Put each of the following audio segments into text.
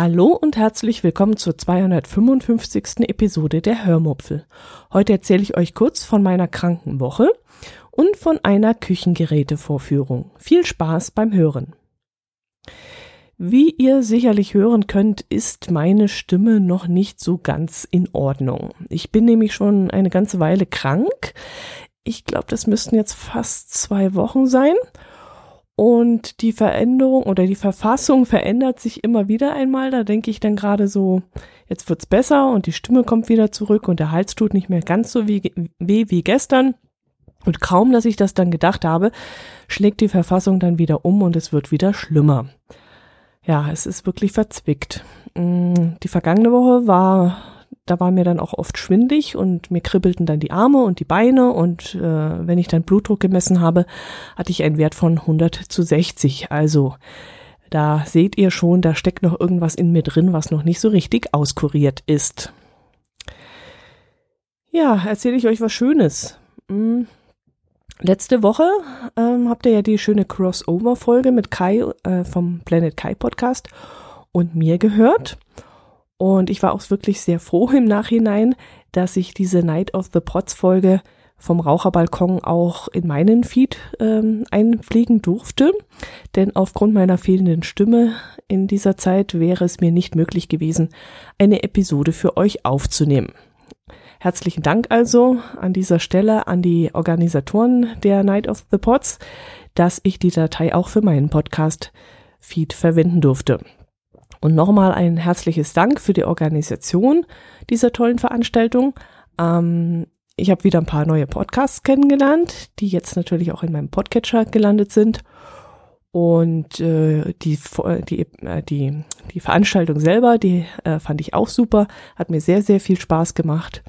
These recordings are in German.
Hallo und herzlich willkommen zur 255. Episode der Hörmupfel. Heute erzähle ich euch kurz von meiner Krankenwoche und von einer Küchengerätevorführung. Viel Spaß beim Hören. Wie ihr sicherlich hören könnt, ist meine Stimme noch nicht so ganz in Ordnung. Ich bin nämlich schon eine ganze Weile krank. Ich glaube, das müssten jetzt fast zwei Wochen sein. Und die Veränderung oder die Verfassung verändert sich immer wieder einmal. Da denke ich dann gerade so, jetzt wird's besser und die Stimme kommt wieder zurück und der Hals tut nicht mehr ganz so weh wie, wie gestern. Und kaum, dass ich das dann gedacht habe, schlägt die Verfassung dann wieder um und es wird wieder schlimmer. Ja, es ist wirklich verzwickt. Mm, die vergangene Woche war da war mir dann auch oft schwindig und mir kribbelten dann die Arme und die Beine und äh, wenn ich dann Blutdruck gemessen habe, hatte ich einen Wert von 100 zu 60. Also da seht ihr schon, da steckt noch irgendwas in mir drin, was noch nicht so richtig auskuriert ist. Ja, erzähle ich euch was Schönes. Hm. Letzte Woche ähm, habt ihr ja die schöne Crossover-Folge mit Kai äh, vom Planet Kai Podcast und mir gehört. Und ich war auch wirklich sehr froh im Nachhinein, dass ich diese Night of the Pots Folge vom Raucherbalkon auch in meinen Feed ähm, einpflegen durfte. Denn aufgrund meiner fehlenden Stimme in dieser Zeit wäre es mir nicht möglich gewesen, eine Episode für euch aufzunehmen. Herzlichen Dank also an dieser Stelle an die Organisatoren der Night of the Pots, dass ich die Datei auch für meinen Podcast Feed verwenden durfte. Und nochmal ein herzliches Dank für die Organisation dieser tollen Veranstaltung. Ähm, ich habe wieder ein paar neue Podcasts kennengelernt, die jetzt natürlich auch in meinem Podcatcher gelandet sind. Und äh, die, die, äh, die, die Veranstaltung selber, die äh, fand ich auch super, hat mir sehr, sehr viel Spaß gemacht.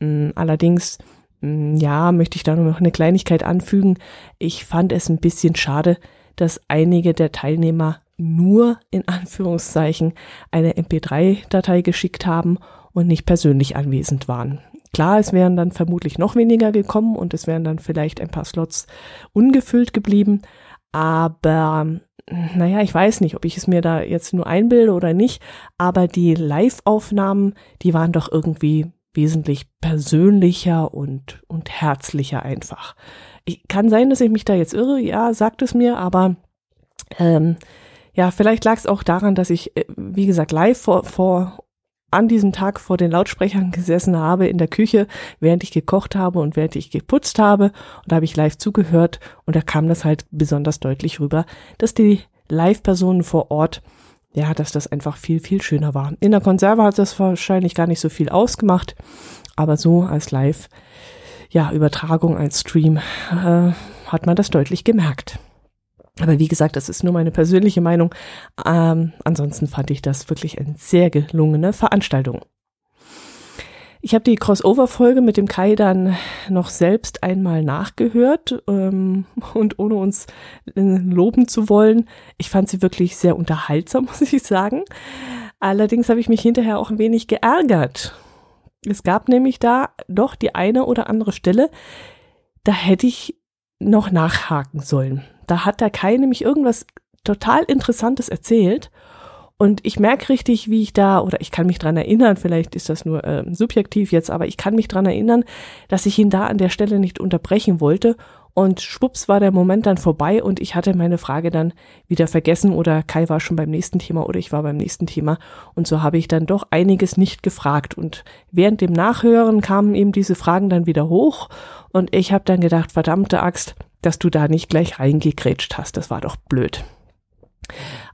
Ähm, allerdings, ähm, ja, möchte ich da noch eine Kleinigkeit anfügen. Ich fand es ein bisschen schade, dass einige der Teilnehmer nur in Anführungszeichen eine MP3-Datei geschickt haben und nicht persönlich anwesend waren. Klar, es wären dann vermutlich noch weniger gekommen und es wären dann vielleicht ein paar Slots ungefüllt geblieben, aber naja, ich weiß nicht, ob ich es mir da jetzt nur einbilde oder nicht, aber die Live-Aufnahmen, die waren doch irgendwie wesentlich persönlicher und, und herzlicher einfach. Ich, kann sein, dass ich mich da jetzt irre, ja, sagt es mir, aber ähm, ja, vielleicht lag es auch daran, dass ich, äh, wie gesagt, live vor, vor an diesem Tag vor den Lautsprechern gesessen habe in der Küche, während ich gekocht habe und während ich geputzt habe. Und da habe ich live zugehört und da kam das halt besonders deutlich rüber, dass die Live-Personen vor Ort, ja, dass das einfach viel, viel schöner war. In der Konserve hat das wahrscheinlich gar nicht so viel ausgemacht, aber so als Live, ja, Übertragung, als Stream, äh, hat man das deutlich gemerkt. Aber wie gesagt, das ist nur meine persönliche Meinung. Ähm, ansonsten fand ich das wirklich eine sehr gelungene Veranstaltung. Ich habe die Crossover-Folge mit dem Kai dann noch selbst einmal nachgehört ähm, und ohne uns äh, loben zu wollen, ich fand sie wirklich sehr unterhaltsam, muss ich sagen. Allerdings habe ich mich hinterher auch ein wenig geärgert. Es gab nämlich da doch die eine oder andere Stelle, da hätte ich noch nachhaken sollen. Da hat der Kai nämlich irgendwas total Interessantes erzählt. Und ich merke richtig, wie ich da, oder ich kann mich dran erinnern, vielleicht ist das nur äh, subjektiv jetzt, aber ich kann mich dran erinnern, dass ich ihn da an der Stelle nicht unterbrechen wollte. Und schwupps war der Moment dann vorbei und ich hatte meine Frage dann wieder vergessen oder Kai war schon beim nächsten Thema oder ich war beim nächsten Thema. Und so habe ich dann doch einiges nicht gefragt. Und während dem Nachhören kamen eben diese Fragen dann wieder hoch und ich habe dann gedacht, verdammte Axt, dass du da nicht gleich reingekrätscht hast. Das war doch blöd.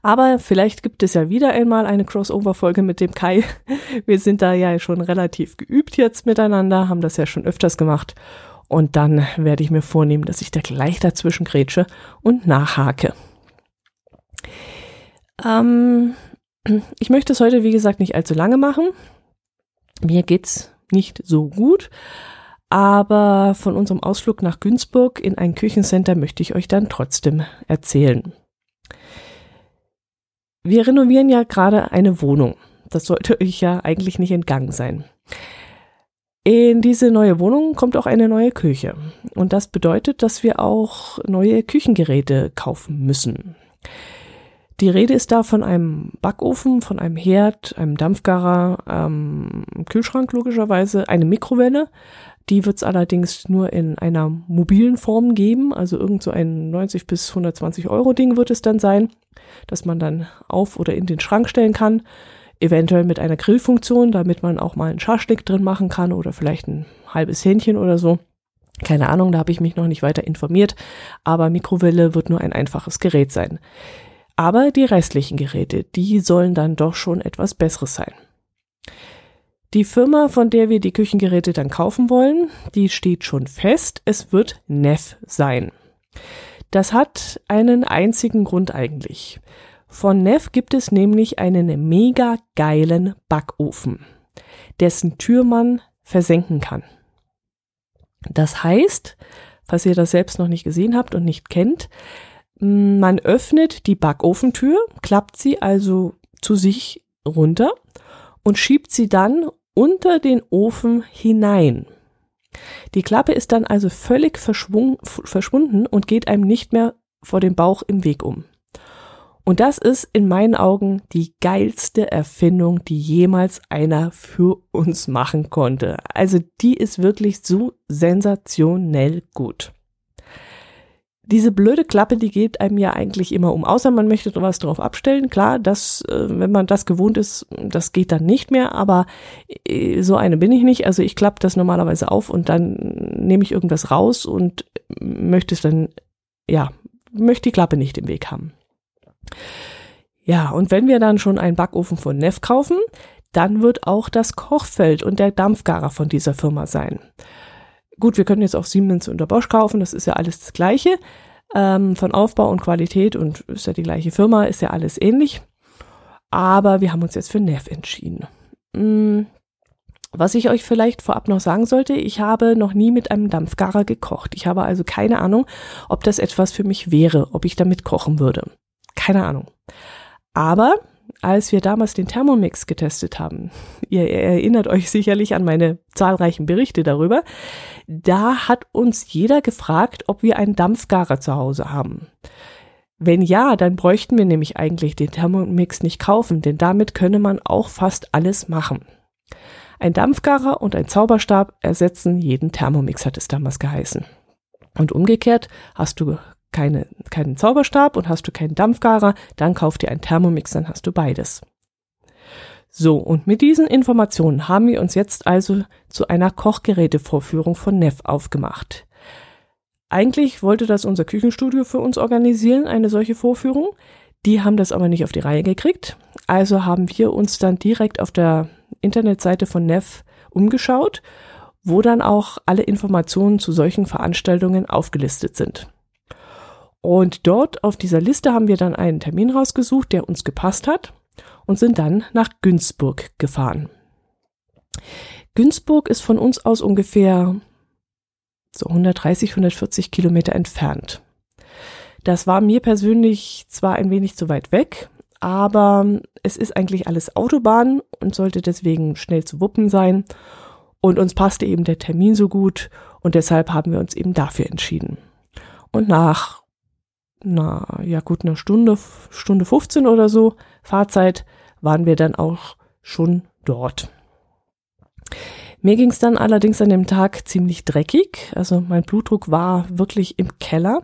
Aber vielleicht gibt es ja wieder einmal eine Crossover-Folge mit dem Kai. Wir sind da ja schon relativ geübt jetzt miteinander, haben das ja schon öfters gemacht. Und dann werde ich mir vornehmen, dass ich da gleich dazwischen grätsche und nachhake. Ähm, ich möchte es heute, wie gesagt, nicht allzu lange machen. Mir geht's nicht so gut. Aber von unserem Ausflug nach Günzburg in ein Küchencenter möchte ich euch dann trotzdem erzählen. Wir renovieren ja gerade eine Wohnung. Das sollte euch ja eigentlich nicht entgangen sein. In diese neue Wohnung kommt auch eine neue Küche. Und das bedeutet, dass wir auch neue Küchengeräte kaufen müssen. Die Rede ist da von einem Backofen, von einem Herd, einem Dampfgarer, ähm, Kühlschrank logischerweise, eine Mikrowelle. Die wird es allerdings nur in einer mobilen Form geben, also irgend so ein 90 bis 120 Euro Ding wird es dann sein, dass man dann auf oder in den Schrank stellen kann eventuell mit einer Grillfunktion, damit man auch mal einen Schaschlik drin machen kann oder vielleicht ein halbes Hähnchen oder so. Keine Ahnung, da habe ich mich noch nicht weiter informiert, aber Mikrowelle wird nur ein einfaches Gerät sein. Aber die restlichen Geräte, die sollen dann doch schon etwas Besseres sein. Die Firma, von der wir die Küchengeräte dann kaufen wollen, die steht schon fest, es wird Neff sein. Das hat einen einzigen Grund eigentlich. Von Neff gibt es nämlich einen mega geilen Backofen, dessen Tür man versenken kann. Das heißt, falls ihr das selbst noch nicht gesehen habt und nicht kennt, man öffnet die Backofentür, klappt sie also zu sich runter und schiebt sie dann unter den Ofen hinein. Die Klappe ist dann also völlig verschwunden und geht einem nicht mehr vor dem Bauch im Weg um. Und das ist in meinen Augen die geilste Erfindung, die jemals einer für uns machen konnte. Also die ist wirklich so sensationell gut. Diese blöde Klappe, die geht einem ja eigentlich immer um, außer man möchte was drauf abstellen. Klar, das, äh, wenn man das gewohnt ist, das geht dann nicht mehr, aber äh, so eine bin ich nicht. Also ich klappe das normalerweise auf und dann nehme ich irgendwas raus und möchte es dann, ja, möchte die Klappe nicht im Weg haben. Ja, und wenn wir dann schon einen Backofen von Neff kaufen, dann wird auch das Kochfeld und der Dampfgarer von dieser Firma sein. Gut, wir können jetzt auch Siemens und der Bosch kaufen, das ist ja alles das Gleiche. Ähm, von Aufbau und Qualität und ist ja die gleiche Firma, ist ja alles ähnlich. Aber wir haben uns jetzt für Neff entschieden. Hm, was ich euch vielleicht vorab noch sagen sollte, ich habe noch nie mit einem Dampfgarer gekocht. Ich habe also keine Ahnung, ob das etwas für mich wäre, ob ich damit kochen würde. Keine Ahnung. Aber als wir damals den Thermomix getestet haben, ihr erinnert euch sicherlich an meine zahlreichen Berichte darüber, da hat uns jeder gefragt, ob wir einen Dampfgarer zu Hause haben. Wenn ja, dann bräuchten wir nämlich eigentlich den Thermomix nicht kaufen, denn damit könne man auch fast alles machen. Ein Dampfgarer und ein Zauberstab ersetzen jeden Thermomix, hat es damals geheißen. Und umgekehrt hast du keine, keinen Zauberstab und hast du keinen Dampfgarer, dann kauf dir einen Thermomix, dann hast du beides. So, und mit diesen Informationen haben wir uns jetzt also zu einer Kochgerätevorführung von Neff aufgemacht. Eigentlich wollte das unser Küchenstudio für uns organisieren, eine solche Vorführung. Die haben das aber nicht auf die Reihe gekriegt. Also haben wir uns dann direkt auf der Internetseite von Neff umgeschaut, wo dann auch alle Informationen zu solchen Veranstaltungen aufgelistet sind. Und dort auf dieser Liste haben wir dann einen Termin rausgesucht, der uns gepasst hat und sind dann nach Günzburg gefahren. Günzburg ist von uns aus ungefähr so 130, 140 Kilometer entfernt. Das war mir persönlich zwar ein wenig zu weit weg, aber es ist eigentlich alles Autobahn und sollte deswegen schnell zu wuppen sein. Und uns passte eben der Termin so gut und deshalb haben wir uns eben dafür entschieden. Und nach na ja gut, eine Stunde, Stunde 15 oder so Fahrzeit waren wir dann auch schon dort. Mir ging es dann allerdings an dem Tag ziemlich dreckig. Also mein Blutdruck war wirklich im Keller.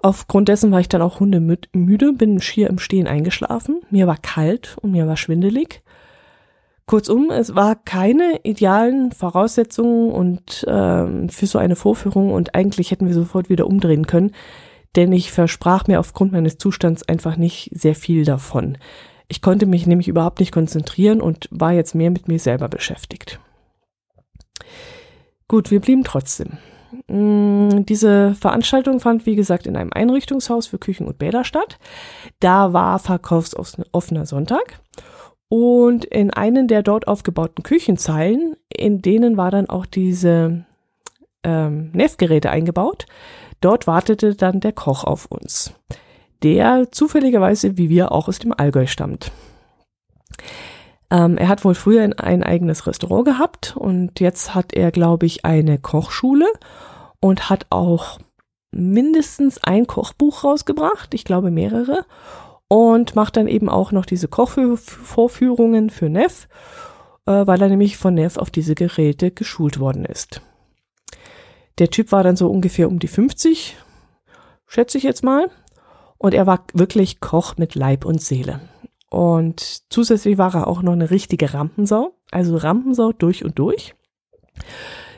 Aufgrund dessen war ich dann auch hundemüde, bin schier im Stehen eingeschlafen. Mir war kalt und mir war schwindelig. Kurzum, es war keine idealen Voraussetzungen und ähm, für so eine Vorführung und eigentlich hätten wir sofort wieder umdrehen können denn ich versprach mir aufgrund meines Zustands einfach nicht sehr viel davon. Ich konnte mich nämlich überhaupt nicht konzentrieren und war jetzt mehr mit mir selber beschäftigt. Gut, wir blieben trotzdem. Mm, diese Veranstaltung fand, wie gesagt, in einem Einrichtungshaus für Küchen und Bäder statt. Da war verkaufsoffener Sonntag. Und in einen der dort aufgebauten Küchenzeilen, in denen war dann auch diese ähm, Neffgeräte eingebaut. Dort wartete dann der Koch auf uns, der zufälligerweise wie wir auch aus dem Allgäu stammt. Ähm, er hat wohl früher ein eigenes Restaurant gehabt und jetzt hat er, glaube ich, eine Kochschule und hat auch mindestens ein Kochbuch rausgebracht, ich glaube mehrere, und macht dann eben auch noch diese Kochvorführungen für Neff, äh, weil er nämlich von Neff auf diese Geräte geschult worden ist. Der Typ war dann so ungefähr um die 50, schätze ich jetzt mal, und er war wirklich Koch mit Leib und Seele. Und zusätzlich war er auch noch eine richtige Rampensau, also Rampensau durch und durch.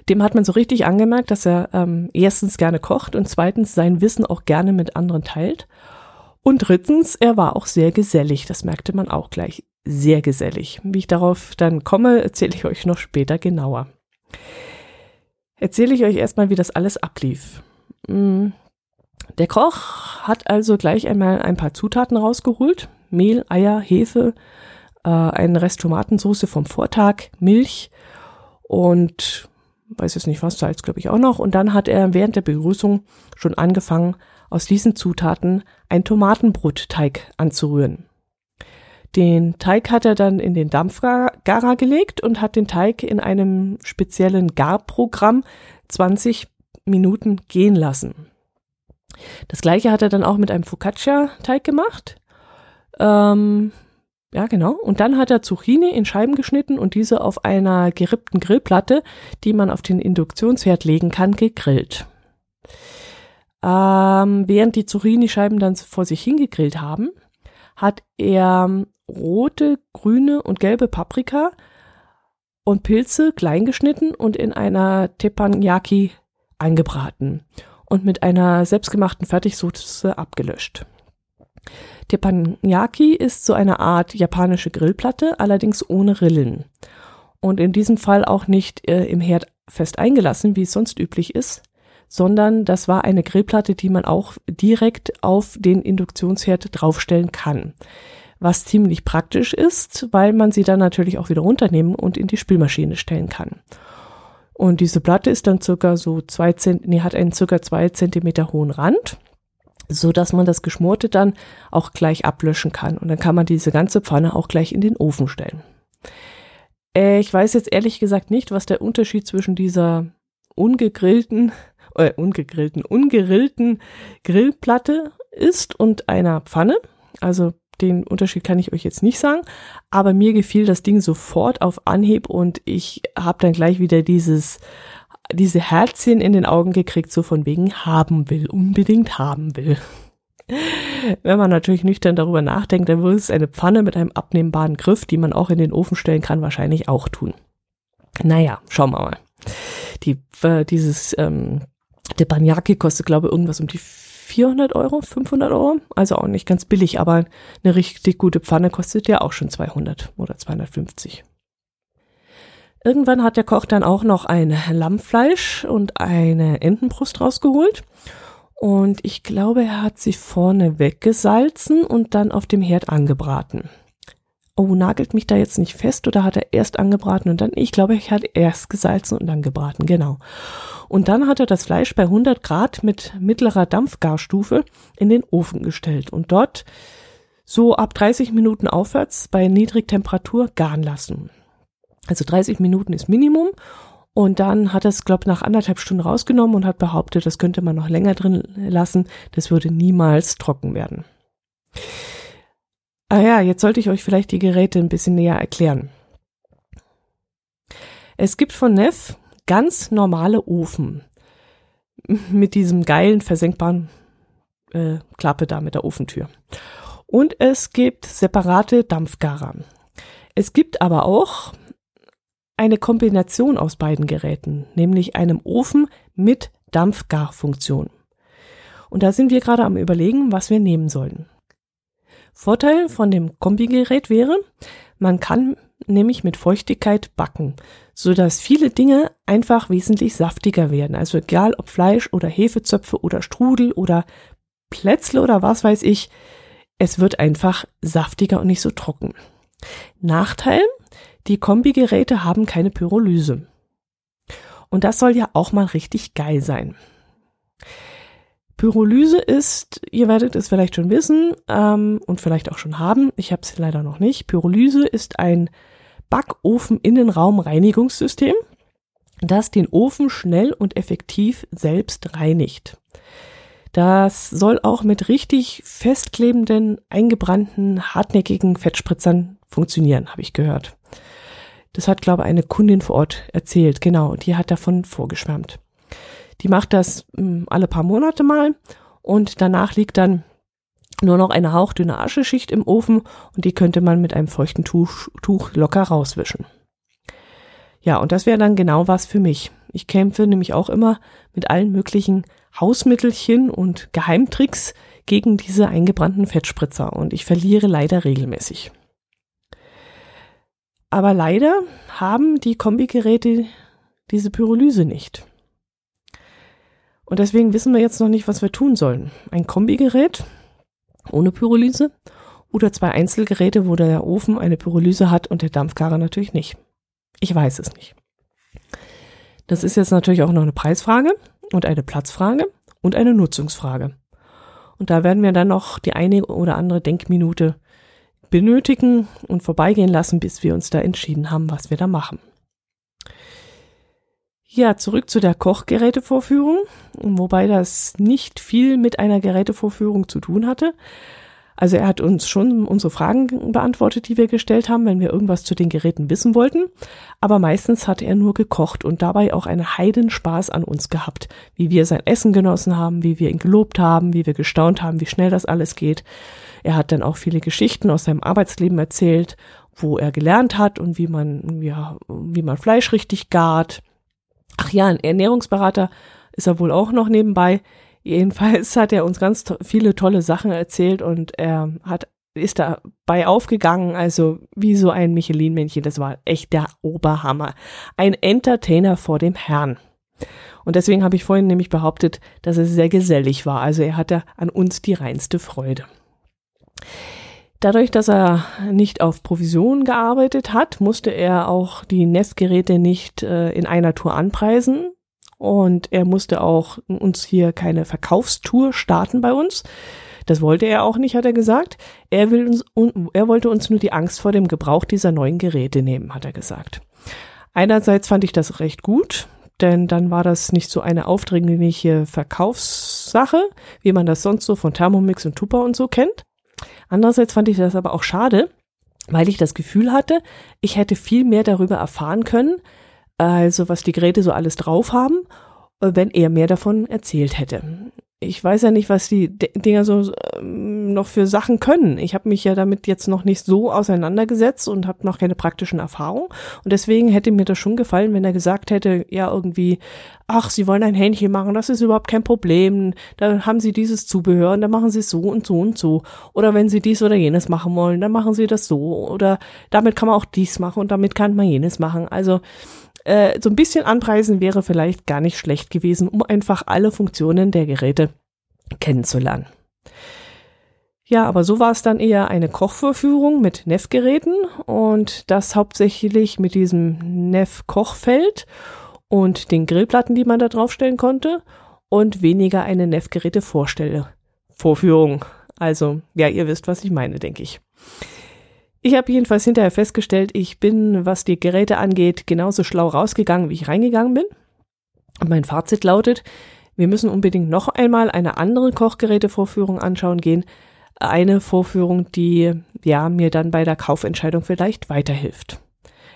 Dem hat man so richtig angemerkt, dass er ähm, erstens gerne kocht und zweitens sein Wissen auch gerne mit anderen teilt. Und drittens, er war auch sehr gesellig, das merkte man auch gleich. Sehr gesellig. Wie ich darauf dann komme, erzähle ich euch noch später genauer. Erzähle ich euch erstmal, wie das alles ablief. Mm, der Koch hat also gleich einmal ein paar Zutaten rausgeholt. Mehl, Eier, Hefe, äh, ein Rest Tomatensauce vom Vortag, Milch und weiß jetzt nicht was, Salz glaube ich auch noch. Und dann hat er während der Begrüßung schon angefangen, aus diesen Zutaten ein Tomatenbrotteig anzurühren. Den Teig hat er dann in den Dampfgarer gelegt und hat den Teig in einem speziellen Garprogramm 20 Minuten gehen lassen. Das gleiche hat er dann auch mit einem Focaccia-Teig gemacht. Ähm, ja, genau. Und dann hat er Zucchini in Scheiben geschnitten und diese auf einer gerippten Grillplatte, die man auf den Induktionsherd legen kann, gegrillt. Ähm, während die Zucchini-Scheiben dann vor sich hingegrillt haben, hat er rote, grüne und gelbe Paprika und Pilze klein geschnitten und in einer Teppanyaki angebraten und mit einer selbstgemachten Fertigsoße abgelöscht. Teppanyaki ist so eine Art japanische Grillplatte, allerdings ohne Rillen. Und in diesem Fall auch nicht äh, im Herd fest eingelassen, wie es sonst üblich ist, sondern das war eine Grillplatte, die man auch direkt auf den Induktionsherd draufstellen kann. Was ziemlich praktisch ist, weil man sie dann natürlich auch wieder runternehmen und in die Spülmaschine stellen kann. Und diese Platte ist dann circa so zwei Zent, nee, hat einen circa zwei Zentimeter hohen Rand so dass man das Geschmorte dann auch gleich ablöschen kann. Und dann kann man diese ganze Pfanne auch gleich in den Ofen stellen. Äh, ich weiß jetzt ehrlich gesagt nicht, was der Unterschied zwischen dieser ungegrillten, äh, ungegrillten, ungerillten Grillplatte ist und einer Pfanne. Also den Unterschied kann ich euch jetzt nicht sagen, aber mir gefiel das Ding sofort auf Anhieb und ich habe dann gleich wieder dieses diese Herzchen in den Augen gekriegt, so von wegen haben will, unbedingt haben will. Wenn man natürlich nüchtern darüber nachdenkt, dann würde es eine Pfanne mit einem abnehmbaren Griff, die man auch in den Ofen stellen kann, wahrscheinlich auch tun. Naja, schauen wir mal. Die, äh, dieses, ähm, der Banyaki kostet, glaube ich, irgendwas um die 400 Euro, 500 Euro. Also auch nicht ganz billig, aber eine richtig gute Pfanne kostet ja auch schon 200 oder 250. Irgendwann hat der Koch dann auch noch ein Lammfleisch und eine Entenbrust rausgeholt. Und ich glaube, er hat sie vorne weggesalzen und dann auf dem Herd angebraten. Oh, nagelt mich da jetzt nicht fest oder hat er erst angebraten und dann, ich glaube, er hat erst gesalzen und dann gebraten, genau. Und dann hat er das Fleisch bei 100 Grad mit mittlerer Dampfgarstufe in den Ofen gestellt und dort so ab 30 Minuten aufwärts bei Niedrigtemperatur garen lassen. Also 30 Minuten ist Minimum. Und dann hat er es, glaube nach anderthalb Stunden rausgenommen und hat behauptet, das könnte man noch länger drin lassen. Das würde niemals trocken werden. Ah ja, jetzt sollte ich euch vielleicht die Geräte ein bisschen näher erklären. Es gibt von Neff ganz normale Ofen mit diesem geilen versenkbaren äh, Klappe da mit der Ofentür. Und es gibt separate Dampfgarer. Es gibt aber auch eine Kombination aus beiden Geräten, nämlich einem Ofen mit Dampfgarfunktion. Und da sind wir gerade am Überlegen, was wir nehmen sollen. Vorteil von dem Kombigerät wäre, man kann nämlich mit Feuchtigkeit backen, so dass viele Dinge einfach wesentlich saftiger werden. Also egal ob Fleisch oder Hefezöpfe oder Strudel oder Plätzle oder was weiß ich, es wird einfach saftiger und nicht so trocken. Nachteil, die Kombigeräte haben keine Pyrolyse. Und das soll ja auch mal richtig geil sein. Pyrolyse ist, ihr werdet es vielleicht schon wissen ähm, und vielleicht auch schon haben, ich habe es leider noch nicht. Pyrolyse ist ein Backofen-Innenraum-Reinigungssystem, das den Ofen schnell und effektiv selbst reinigt. Das soll auch mit richtig festklebenden, eingebrannten, hartnäckigen Fettspritzern funktionieren, habe ich gehört. Das hat, glaube ich, eine Kundin vor Ort erzählt. Genau, die hat davon vorgeschwärmt. Die macht das hm, alle paar Monate mal und danach liegt dann nur noch eine hauchdünne Ascheschicht im Ofen und die könnte man mit einem feuchten Tuch, Tuch locker rauswischen. Ja, und das wäre dann genau was für mich. Ich kämpfe nämlich auch immer mit allen möglichen Hausmittelchen und Geheimtricks gegen diese eingebrannten Fettspritzer und ich verliere leider regelmäßig. Aber leider haben die Kombigeräte diese Pyrolyse nicht. Und deswegen wissen wir jetzt noch nicht, was wir tun sollen. Ein Kombigerät ohne Pyrolyse oder zwei Einzelgeräte, wo der Ofen eine Pyrolyse hat und der Dampfgarer natürlich nicht. Ich weiß es nicht. Das ist jetzt natürlich auch noch eine Preisfrage und eine Platzfrage und eine Nutzungsfrage. Und da werden wir dann noch die eine oder andere Denkminute benötigen und vorbeigehen lassen, bis wir uns da entschieden haben, was wir da machen. Ja, zurück zu der Kochgerätevorführung, wobei das nicht viel mit einer Gerätevorführung zu tun hatte. Also er hat uns schon unsere Fragen beantwortet, die wir gestellt haben, wenn wir irgendwas zu den Geräten wissen wollten. Aber meistens hat er nur gekocht und dabei auch einen Heidenspaß an uns gehabt, wie wir sein Essen genossen haben, wie wir ihn gelobt haben, wie wir gestaunt haben, wie schnell das alles geht. Er hat dann auch viele Geschichten aus seinem Arbeitsleben erzählt, wo er gelernt hat und wie man, ja, wie man Fleisch richtig gart. Ach ja, ein Ernährungsberater ist er wohl auch noch nebenbei. Jedenfalls hat er uns ganz to viele tolle Sachen erzählt und er hat ist dabei aufgegangen, also wie so ein Michelin-Männchen. Das war echt der Oberhammer. Ein Entertainer vor dem Herrn. Und deswegen habe ich vorhin nämlich behauptet, dass es sehr gesellig war. Also er hatte an uns die reinste Freude. Dadurch, dass er nicht auf Provision gearbeitet hat, musste er auch die Nestgeräte nicht äh, in einer Tour anpreisen, und er musste auch uns hier keine Verkaufstour starten bei uns. Das wollte er auch nicht, hat er gesagt. Er will uns, er wollte uns nur die Angst vor dem Gebrauch dieser neuen Geräte nehmen, hat er gesagt. Einerseits fand ich das recht gut, denn dann war das nicht so eine aufdringliche Verkaufssache, wie man das sonst so von Thermomix und Tupper und so kennt. Andererseits fand ich das aber auch schade, weil ich das Gefühl hatte, ich hätte viel mehr darüber erfahren können, also was die Geräte so alles drauf haben, äh, wenn er mehr davon erzählt hätte. Ich weiß ja nicht, was die Dinger so ähm, noch für Sachen können. Ich habe mich ja damit jetzt noch nicht so auseinandergesetzt und habe noch keine praktischen Erfahrungen. Und deswegen hätte mir das schon gefallen, wenn er gesagt hätte, ja irgendwie, ach, Sie wollen ein Hähnchen machen, das ist überhaupt kein Problem. Da haben Sie dieses Zubehör und dann machen Sie es so und so und so. Oder wenn Sie dies oder jenes machen wollen, dann machen Sie das so. Oder damit kann man auch dies machen und damit kann man jenes machen. Also äh, so ein bisschen anpreisen wäre vielleicht gar nicht schlecht gewesen, um einfach alle Funktionen der Geräte kennenzulernen. Ja, aber so war es dann eher eine Kochvorführung mit Neff-Geräten und das hauptsächlich mit diesem Neff-Kochfeld und den Grillplatten, die man da draufstellen konnte und weniger eine Neff-Geräte-Vorstelle. Vorführung. Also, ja, ihr wisst, was ich meine, denke ich. Ich habe jedenfalls hinterher festgestellt, ich bin, was die Geräte angeht, genauso schlau rausgegangen, wie ich reingegangen bin. Und mein Fazit lautet, wir müssen unbedingt noch einmal eine andere Kochgerätevorführung anschauen gehen. Eine Vorführung, die ja mir dann bei der Kaufentscheidung vielleicht weiterhilft.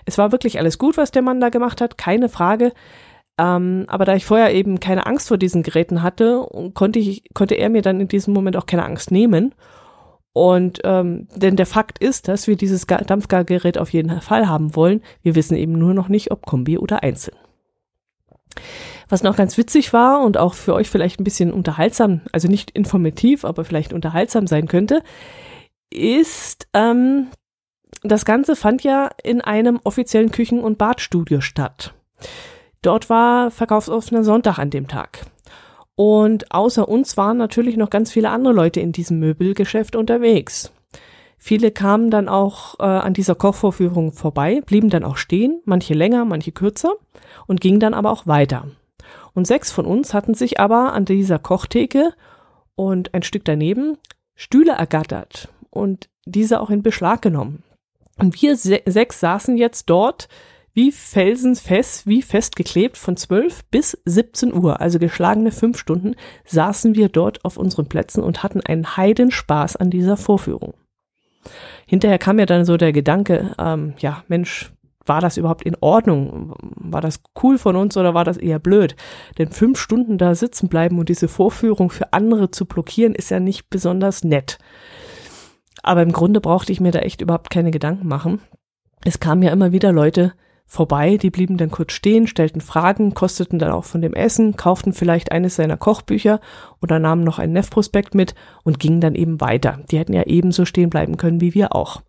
Es war wirklich alles gut, was der Mann da gemacht hat, keine Frage. Ähm, aber da ich vorher eben keine Angst vor diesen Geräten hatte, konnte, ich, konnte er mir dann in diesem Moment auch keine Angst nehmen. Und ähm, denn der Fakt ist, dass wir dieses Dampfgargerät auf jeden Fall haben wollen. Wir wissen eben nur noch nicht, ob Kombi oder einzeln. Was noch ganz witzig war und auch für euch vielleicht ein bisschen unterhaltsam, also nicht informativ, aber vielleicht unterhaltsam sein könnte, ist, ähm, das Ganze fand ja in einem offiziellen Küchen- und Badstudio statt. Dort war verkaufsoffener Sonntag an dem Tag. Und außer uns waren natürlich noch ganz viele andere Leute in diesem Möbelgeschäft unterwegs. Viele kamen dann auch äh, an dieser Kochvorführung vorbei, blieben dann auch stehen, manche länger, manche kürzer. und ging dann aber auch weiter. Und sechs von uns hatten sich aber an dieser Kochtheke und ein Stück daneben Stühle ergattert und diese auch in Beschlag genommen. Und wir se sechs saßen jetzt dort wie felsensfest, wie festgeklebt von 12 bis 17 Uhr, also geschlagene fünf Stunden, saßen wir dort auf unseren Plätzen und hatten einen Heidenspaß an dieser Vorführung. Hinterher kam mir dann so der Gedanke, ähm, ja, Mensch, war das überhaupt in Ordnung? War das cool von uns oder war das eher blöd? Denn fünf Stunden da sitzen bleiben und diese Vorführung für andere zu blockieren, ist ja nicht besonders nett. Aber im Grunde brauchte ich mir da echt überhaupt keine Gedanken machen. Es kamen ja immer wieder Leute vorbei, die blieben dann kurz stehen, stellten Fragen, kosteten dann auch von dem Essen, kauften vielleicht eines seiner Kochbücher oder nahmen noch einen Nef-Prospekt mit und gingen dann eben weiter. Die hätten ja ebenso stehen bleiben können wie wir auch.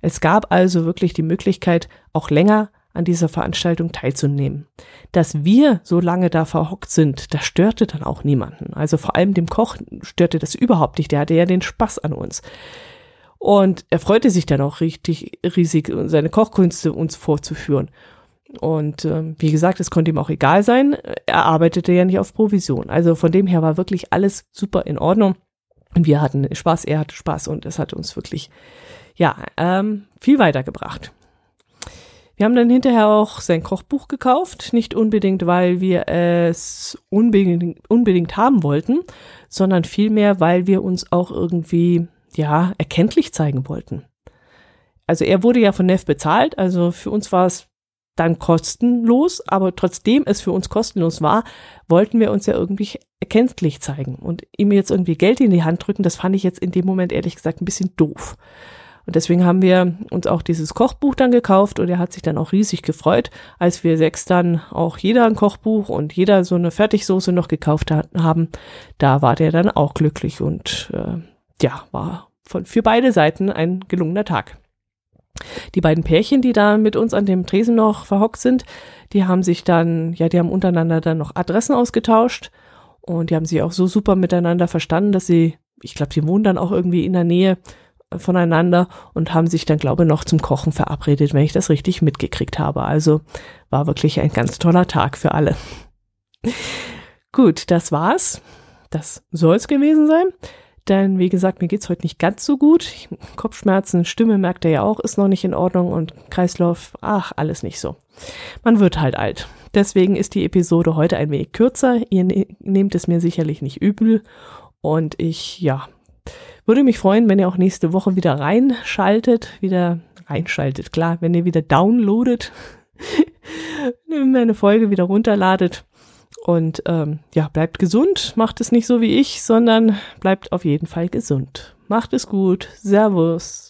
Es gab also wirklich die Möglichkeit, auch länger an dieser Veranstaltung teilzunehmen. Dass wir so lange da verhockt sind, das störte dann auch niemanden. Also vor allem dem Koch störte das überhaupt nicht. Der hatte ja den Spaß an uns. Und er freute sich dann auch richtig riesig, seine Kochkünste uns vorzuführen. Und äh, wie gesagt, es konnte ihm auch egal sein. Er arbeitete ja nicht auf Provision. Also von dem her war wirklich alles super in Ordnung. Und wir hatten Spaß, er hatte Spaß und es hat uns wirklich, ja, ähm, viel weitergebracht. Wir haben dann hinterher auch sein Kochbuch gekauft, nicht unbedingt, weil wir es unbedingt, unbedingt haben wollten, sondern vielmehr, weil wir uns auch irgendwie ja, erkenntlich zeigen wollten. Also er wurde ja von Neff bezahlt, also für uns war es dann kostenlos, aber trotzdem es für uns kostenlos war, wollten wir uns ja irgendwie erkenntlich zeigen. Und ihm jetzt irgendwie Geld in die Hand drücken, das fand ich jetzt in dem Moment ehrlich gesagt ein bisschen doof. Und deswegen haben wir uns auch dieses Kochbuch dann gekauft und er hat sich dann auch riesig gefreut, als wir sechs dann auch jeder ein Kochbuch und jeder so eine Fertigsoße noch gekauft haben. Da war der dann auch glücklich und äh, ja, war von, für beide Seiten ein gelungener Tag. Die beiden Pärchen, die da mit uns an dem Tresen noch verhockt sind, die haben sich dann, ja, die haben untereinander dann noch Adressen ausgetauscht und die haben sich auch so super miteinander verstanden, dass sie, ich glaube, die wohnen dann auch irgendwie in der Nähe voneinander und haben sich dann, glaube ich, noch zum Kochen verabredet, wenn ich das richtig mitgekriegt habe. Also war wirklich ein ganz toller Tag für alle. Gut, das war's. Das soll's gewesen sein. Denn wie gesagt, mir geht's heute nicht ganz so gut. Kopfschmerzen, Stimme merkt er ja auch, ist noch nicht in Ordnung und Kreislauf, ach, alles nicht so. Man wird halt alt. Deswegen ist die Episode heute ein wenig kürzer. Ihr ne nehmt es mir sicherlich nicht übel. Und ich, ja, würde mich freuen, wenn ihr auch nächste Woche wieder reinschaltet, wieder reinschaltet, klar, wenn ihr wieder downloadet, meine Folge wieder runterladet und ähm, ja, bleibt gesund, macht es nicht so wie ich, sondern bleibt auf jeden Fall gesund. Macht es gut. Servus.